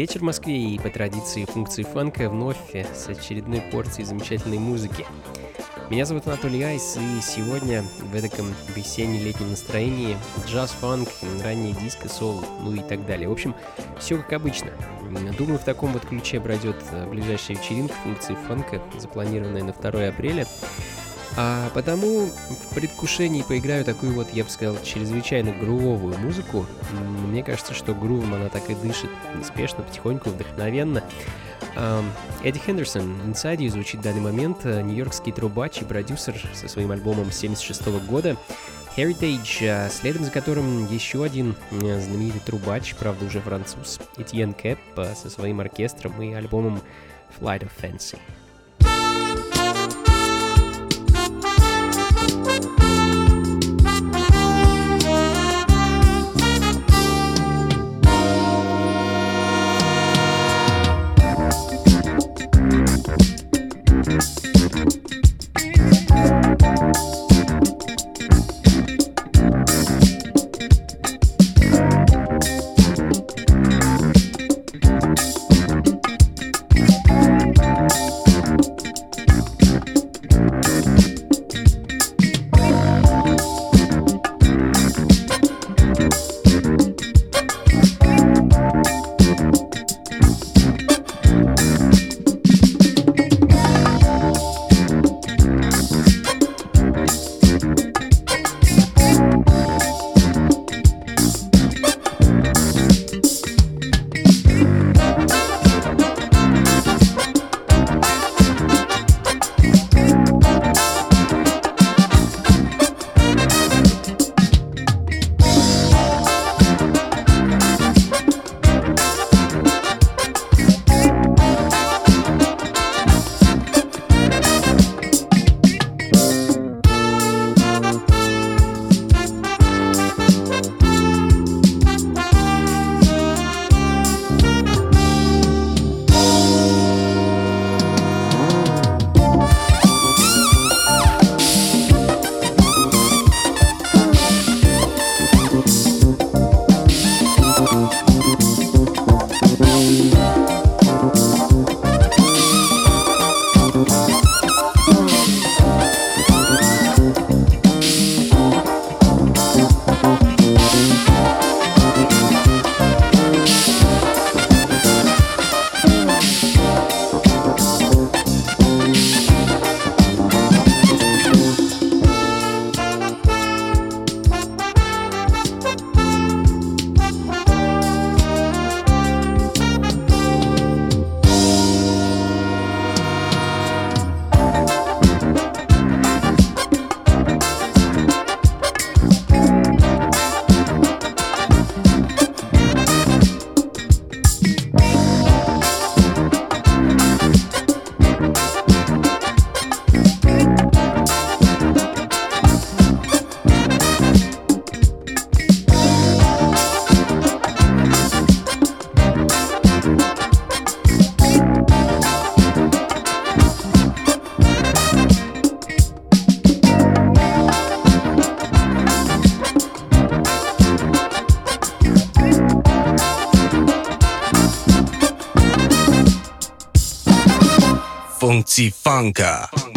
Вечер в Москве и по традиции функции фанка вновь с очередной порцией замечательной музыки. Меня зовут Анатолий Айс, и сегодня в этом весенне-летнем настроении джаз-фанк, ранний диско, сол, ну и так далее. В общем, все как обычно. Думаю, в таком вот ключе пройдет ближайшая вечеринка функции фанка, запланированная на 2 апреля. А потому в предвкушении поиграю такую вот, я бы сказал, чрезвычайно грувовую музыку. Мне кажется, что грувом она так и дышит неспешно, потихоньку, вдохновенно. Эдди Хендерсон, Inside You звучит в данный момент, э, нью-йоркский трубач и продюсер со своим альбомом 76 года. Heritage, а следом за которым еще один знаменитый трубач, правда уже француз, Этьен Кэп со своим оркестром и альбомом Flight of Fancy. Müzik und Zifanka. Funka.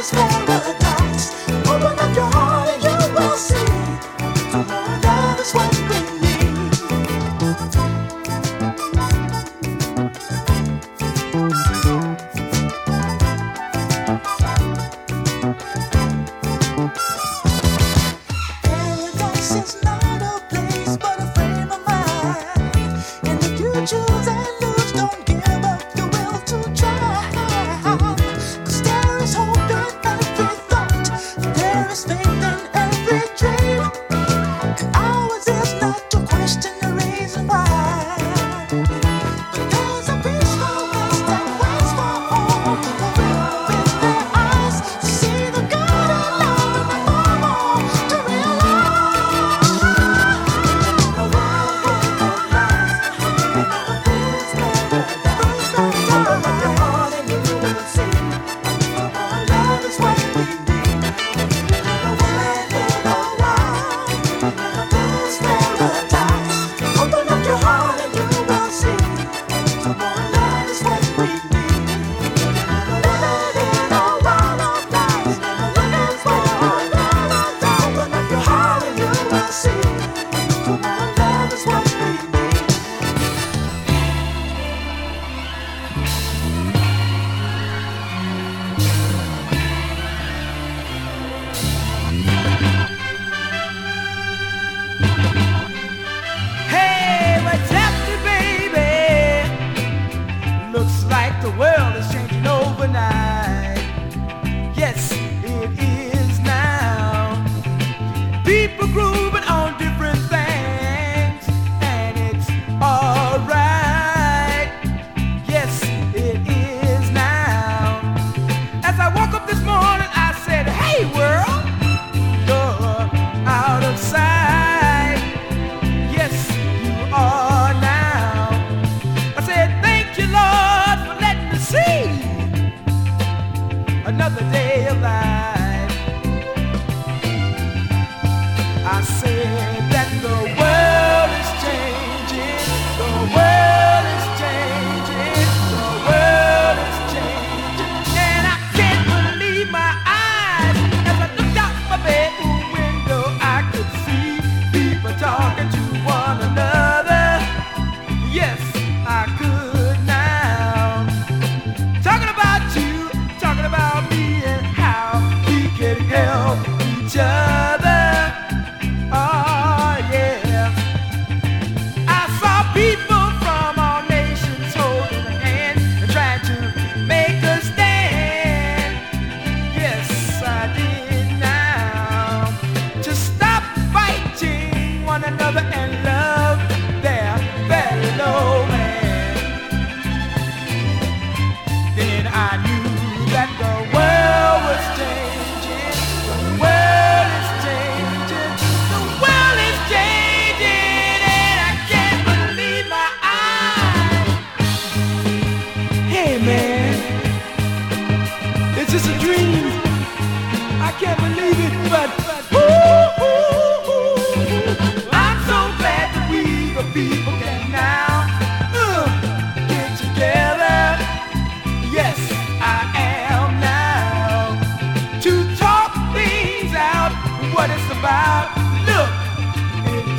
was born.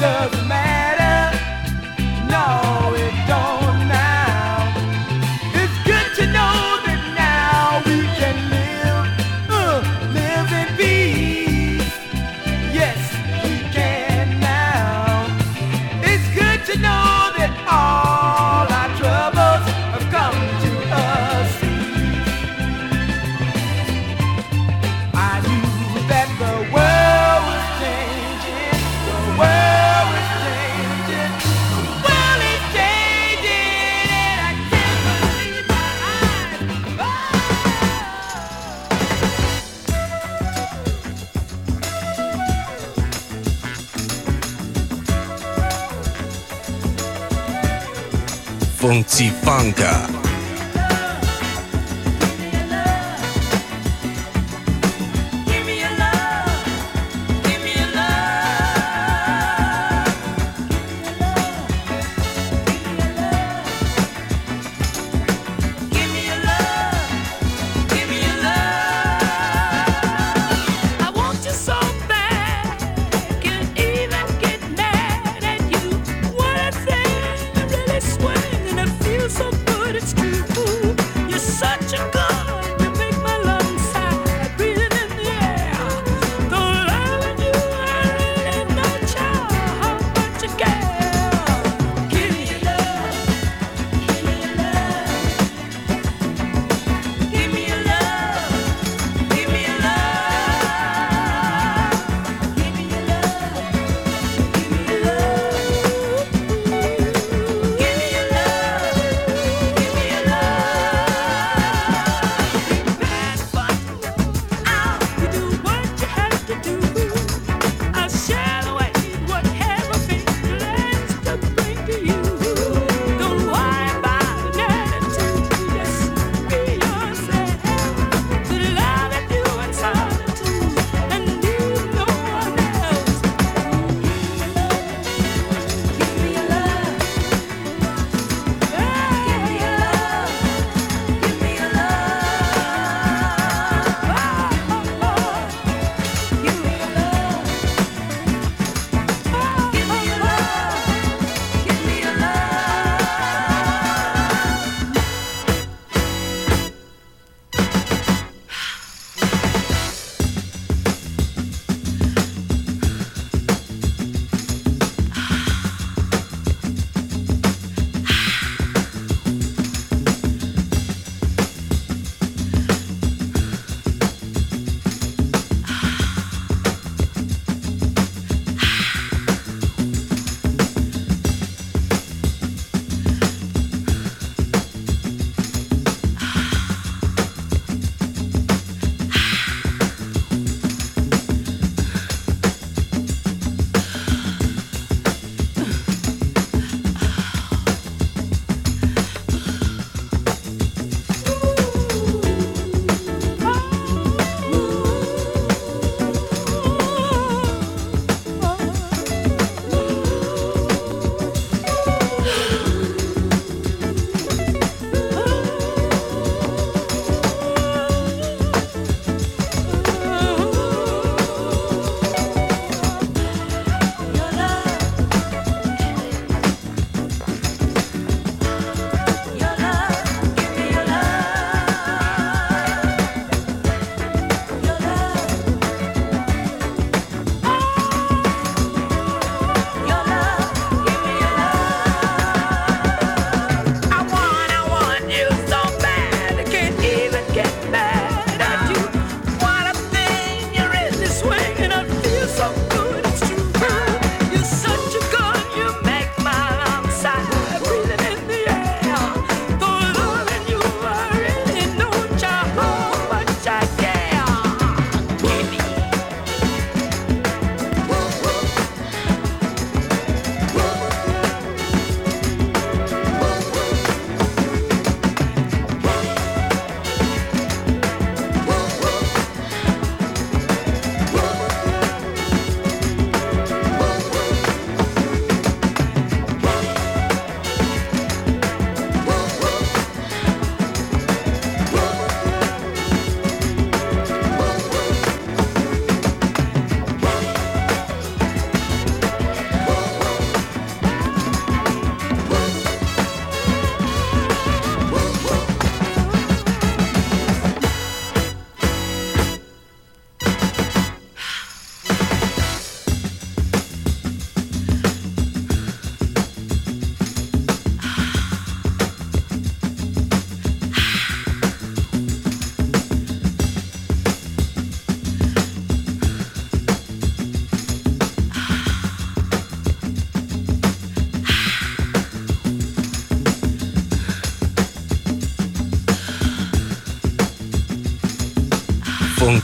doesn't Funky Funka.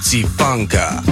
Funka.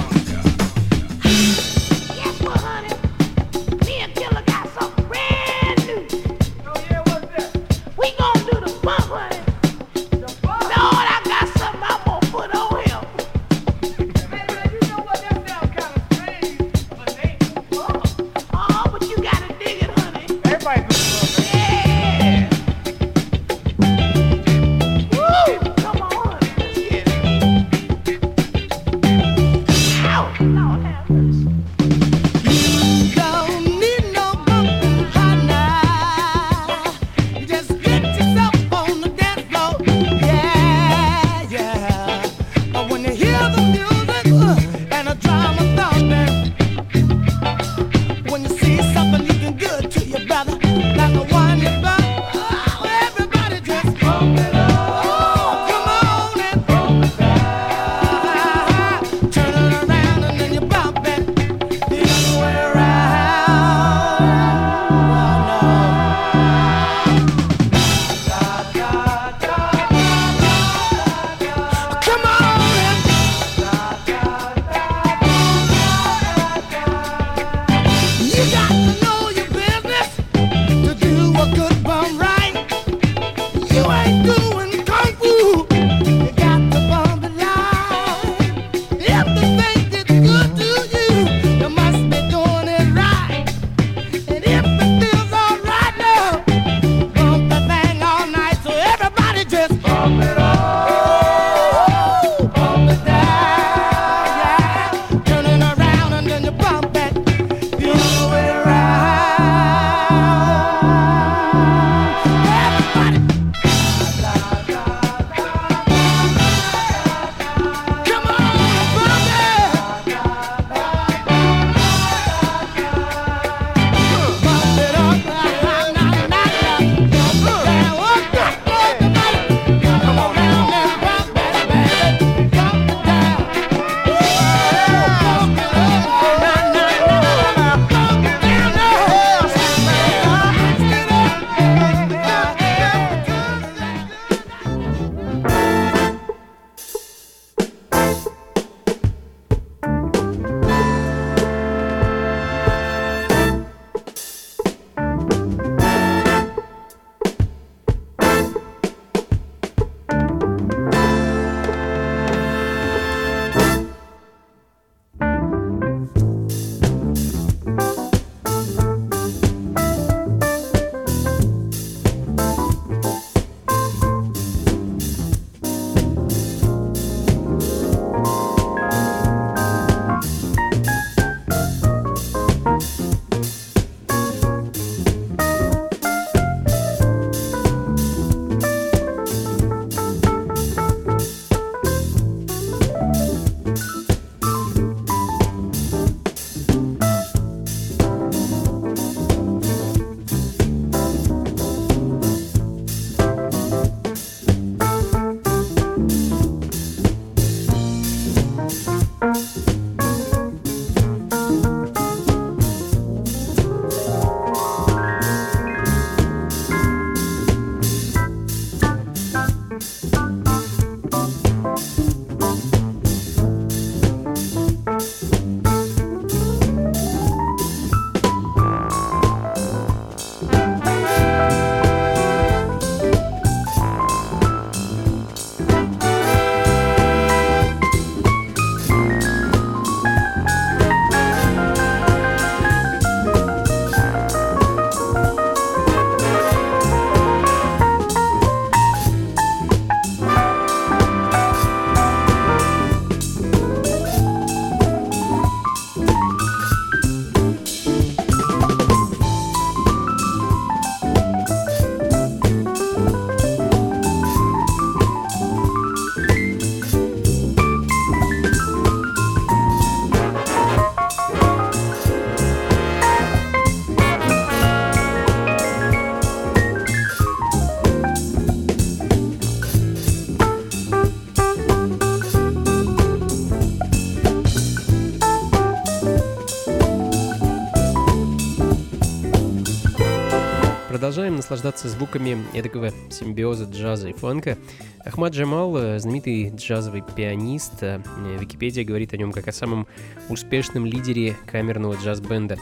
Наслаждаться звуками эдакого симбиоза джаза и фанка. Ахмад Джамал, э, знаменитый джазовый пианист, э, Википедия говорит о нем как о самом успешном лидере камерного джаз-бенда.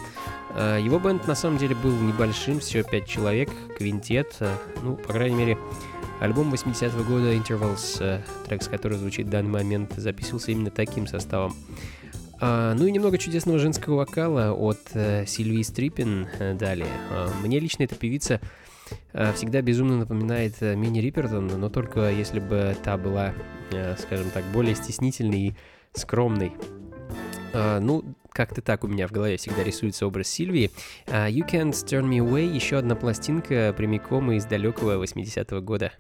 Э, его бенд на самом деле был небольшим, всего пять человек, квинтет, ну, по крайней мере, альбом 80-го года Intervals, трек с которым звучит в данный момент, записывался именно таким составом. А, ну и немного чудесного женского вокала от э, Сильвии Стрипин э, далее. А, мне лично эта певица э, всегда безумно напоминает э, Мини Риппертон, но только если бы та была, э, скажем так, более стеснительной и скромной. Ну, как-то так у меня в голове всегда рисуется образ Сильвии. You Can't Turn Me Away, еще одна пластинка прямиком из далекого 80-го года.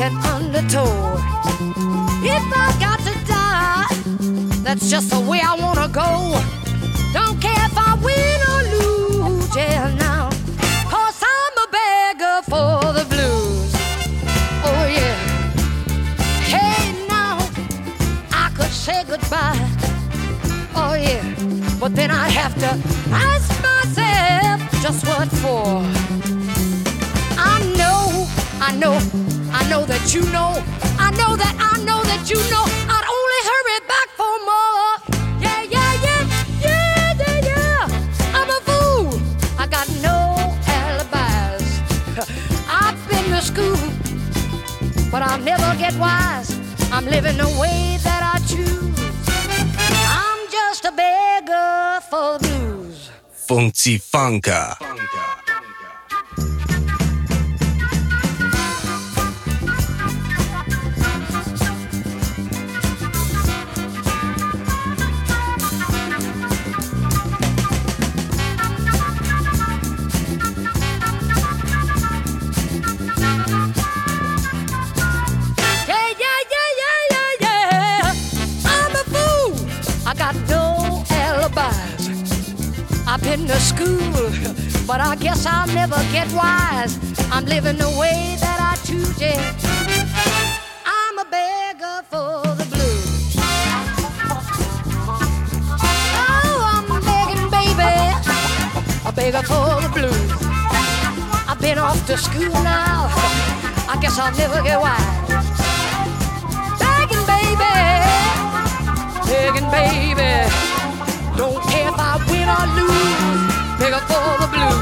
An undertow. If I got to die, that's just the way I wanna go. Don't care if I win or lose, yeah, now. Cause I'm a beggar for the blues. Oh, yeah. Hey, now, I could say goodbye. Oh, yeah. But then I'd have to ask myself just what for. I know, I know, I know that you know, I know that I know that you know I'd only hurry back for more. Yeah, yeah, yeah, yeah, yeah, yeah. I'm a fool. I got no alibis. I've been to school, but I'll never get wise. I'm living the way that I choose. I'm just a beggar for blues. Funky Funka. Yeah, to school, but I guess I'll never get wise. I'm living the way that I choose, yeah. I'm a beggar for the blues. Oh, I'm begging, baby. A beggar for the blues. I've been off to school now. I guess I'll never get wise. Begging, baby. Begging, baby. Don't they got all the blues.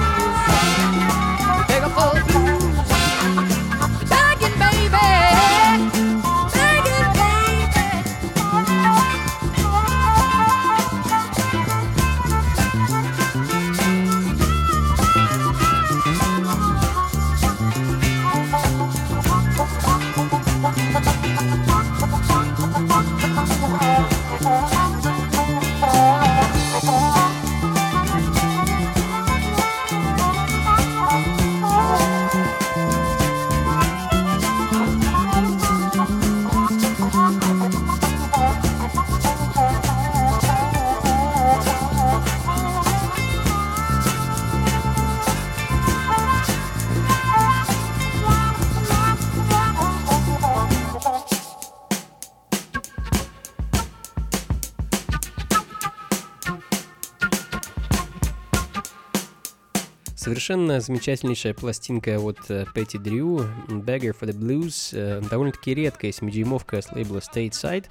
Совершенно замечательнейшая пластинка от э, Пэтти Дрю, Beggar for the Blues, э, довольно-таки редкая семидюймовка с лейбла Stateside.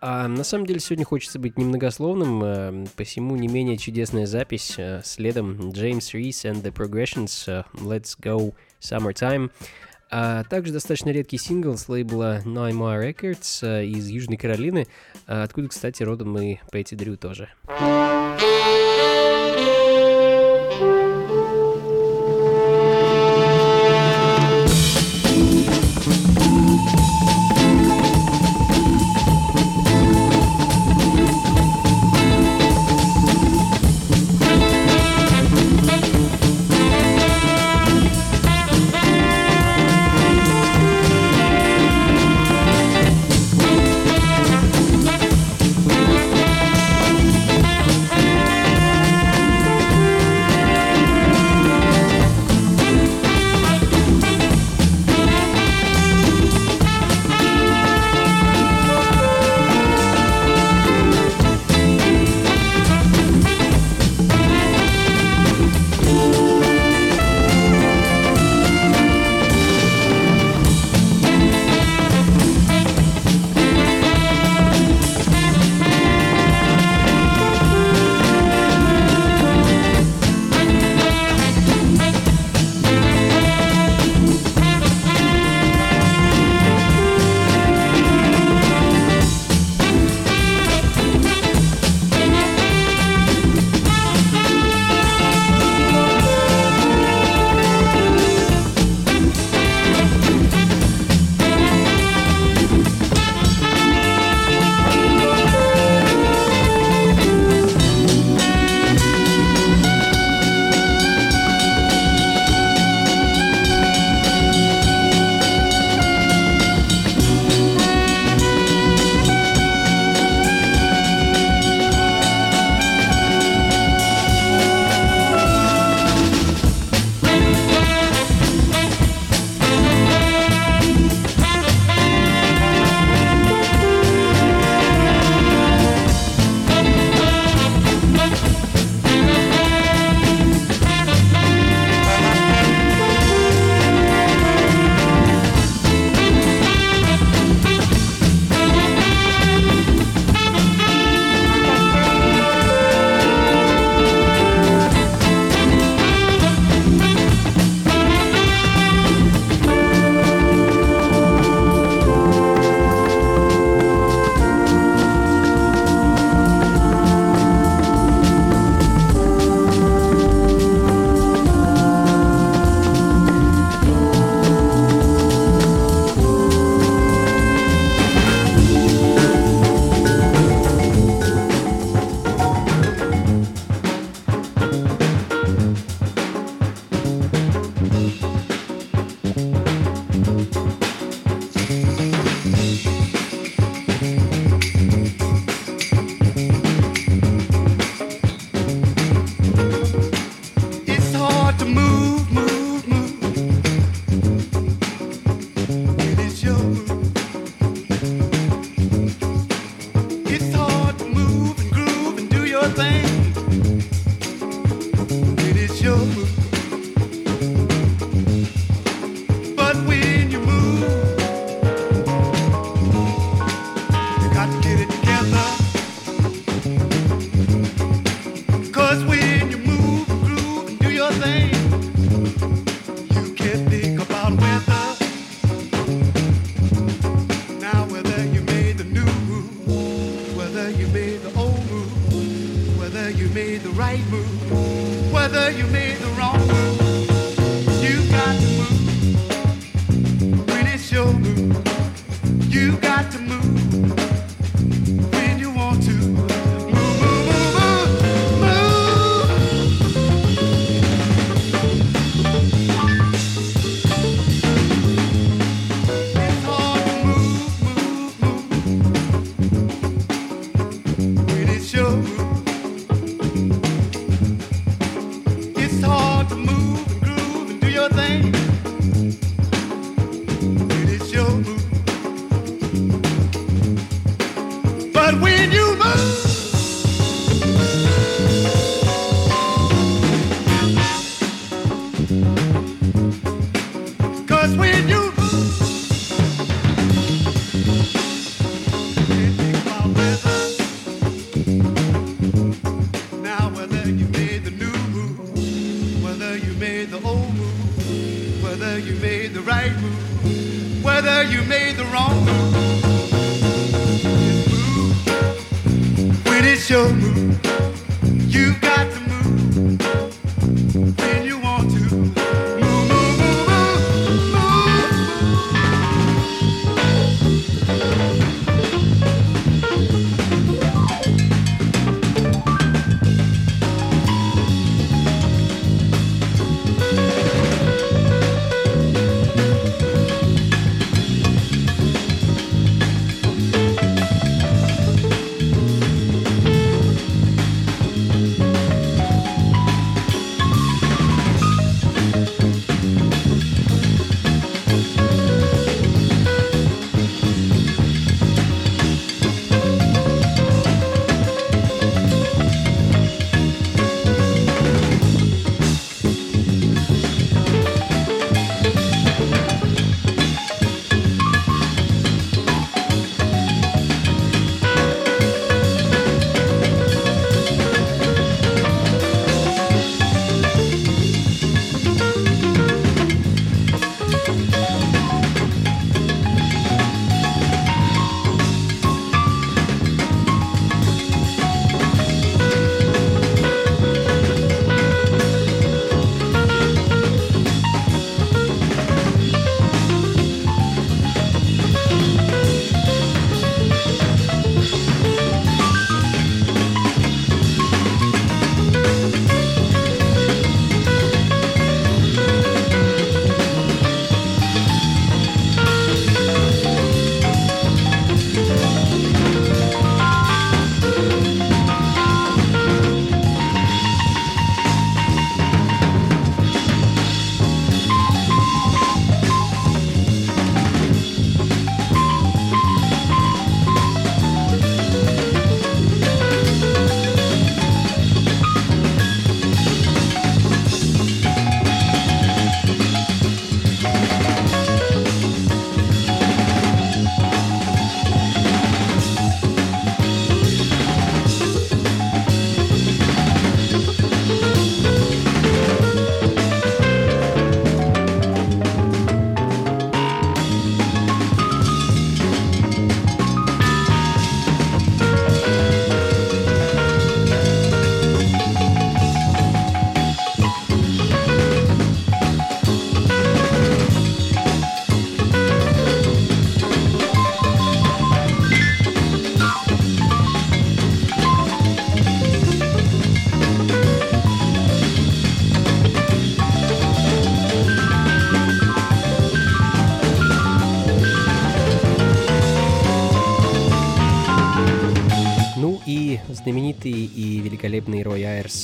А на самом деле сегодня хочется быть немногословным, э, посему не менее чудесная запись следом James Reese and the Progressions Let's Go Summertime. А также достаточно редкий сингл с лейбла Naima Records из Южной Каролины, э, откуда, кстати, родом и Пэтти Дрю тоже.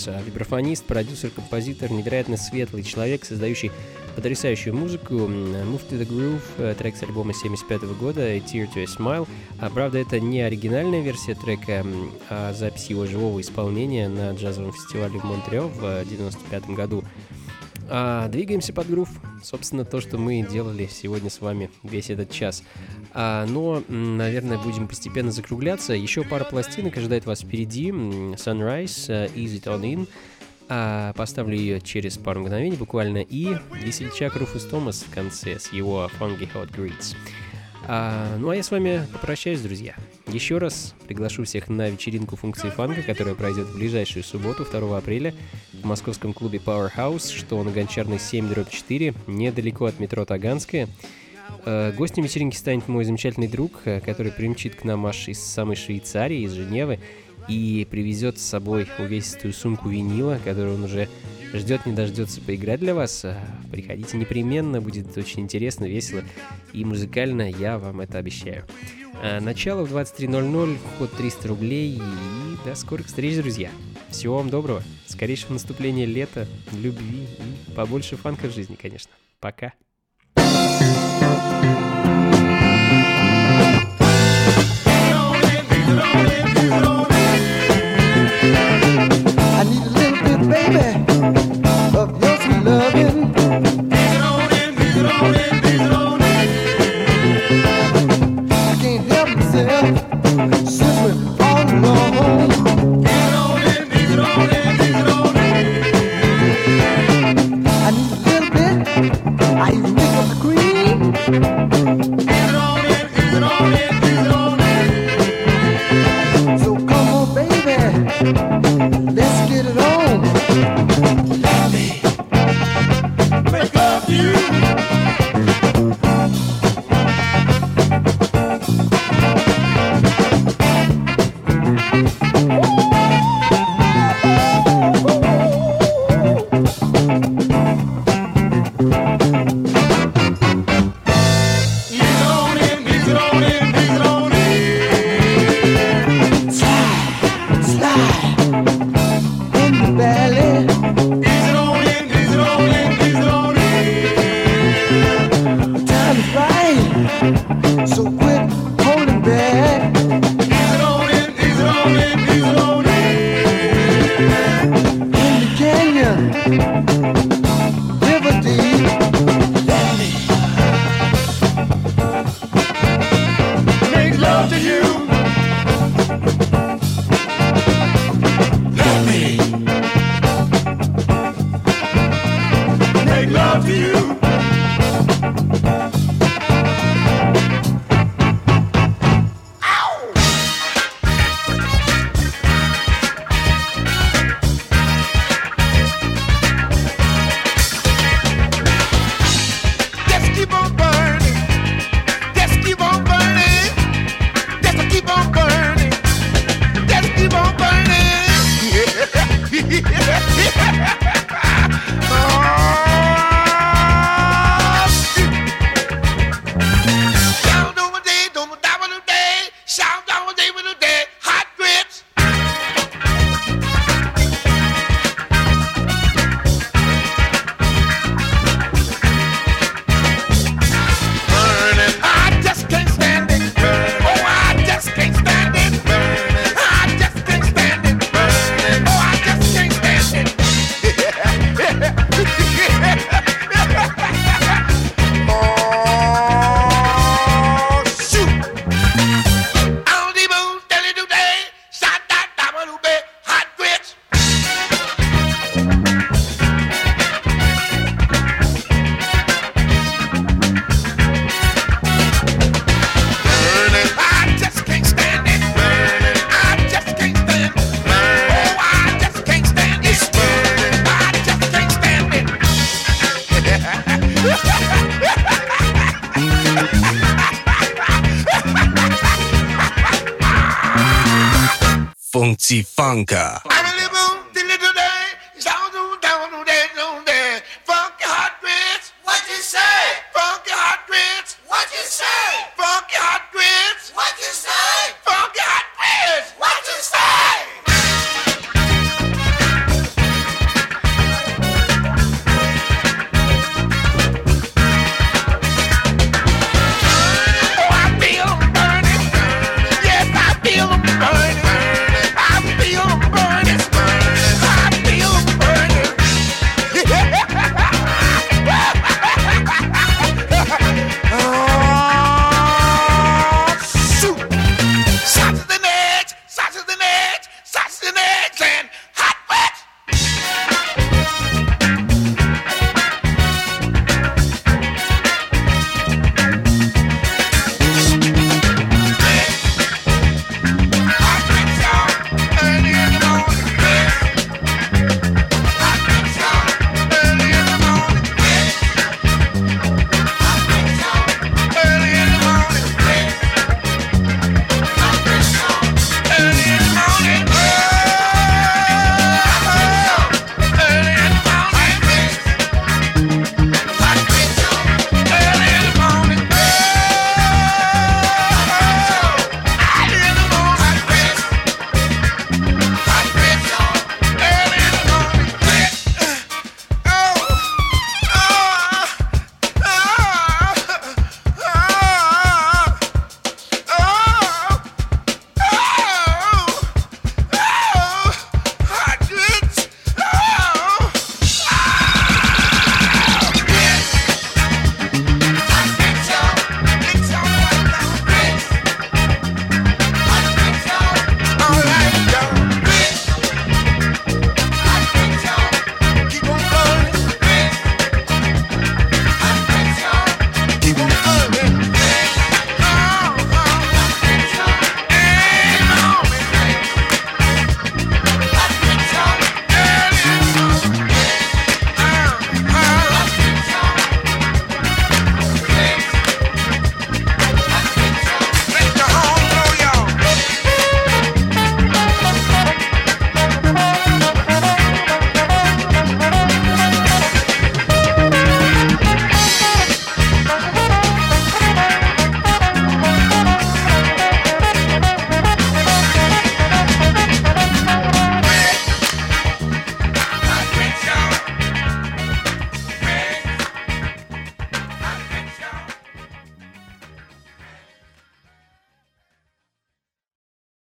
Айрс, вибрафонист, продюсер, композитор, невероятно светлый человек, создающий потрясающую музыку. Move to the Groove, трек с альбома 75 года, Tear to a Smile. А, правда, это не оригинальная версия трека, а запись его живого исполнения на джазовом фестивале в Монтрео в 95 году. А, двигаемся под грув. Собственно, то, что мы делали сегодня с вами весь этот час. А, но, наверное, будем постепенно закругляться. Еще пара пластинок ожидает вас впереди. Sunrise, uh, Easy On In. А, поставлю ее через пару мгновений буквально. И весельчак Руфус Томас в конце с его Funky Hot Greets. А, ну а я с вами попрощаюсь, друзья. Еще раз приглашу всех на вечеринку функции фанка, которая пройдет в ближайшую субботу, 2 апреля, в московском клубе Powerhouse, что на Гончарной 7-4, недалеко от метро Таганская. А, гостем вечеринки станет мой замечательный друг, э, который примчит к нам аж из самой Швейцарии, из Женевы, и привезет с собой увесистую сумку винила, которую он уже ждет не дождется поиграть для вас. А, приходите непременно, будет очень интересно, весело и музыкально, я вам это обещаю. А, начало в 23.00, вход 300 рублей и до скорых встреч, друзья. Всего вам доброго, скорейшего наступления лета, любви и побольше фанка в жизни, конечно. Пока. I let's get it on.